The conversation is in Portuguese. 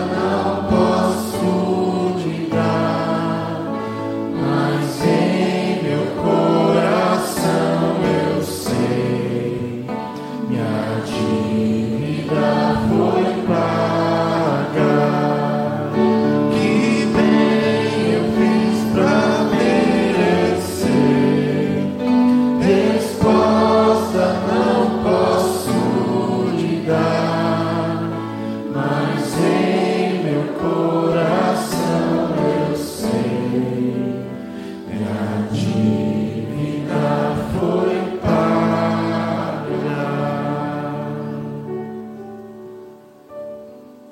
resposta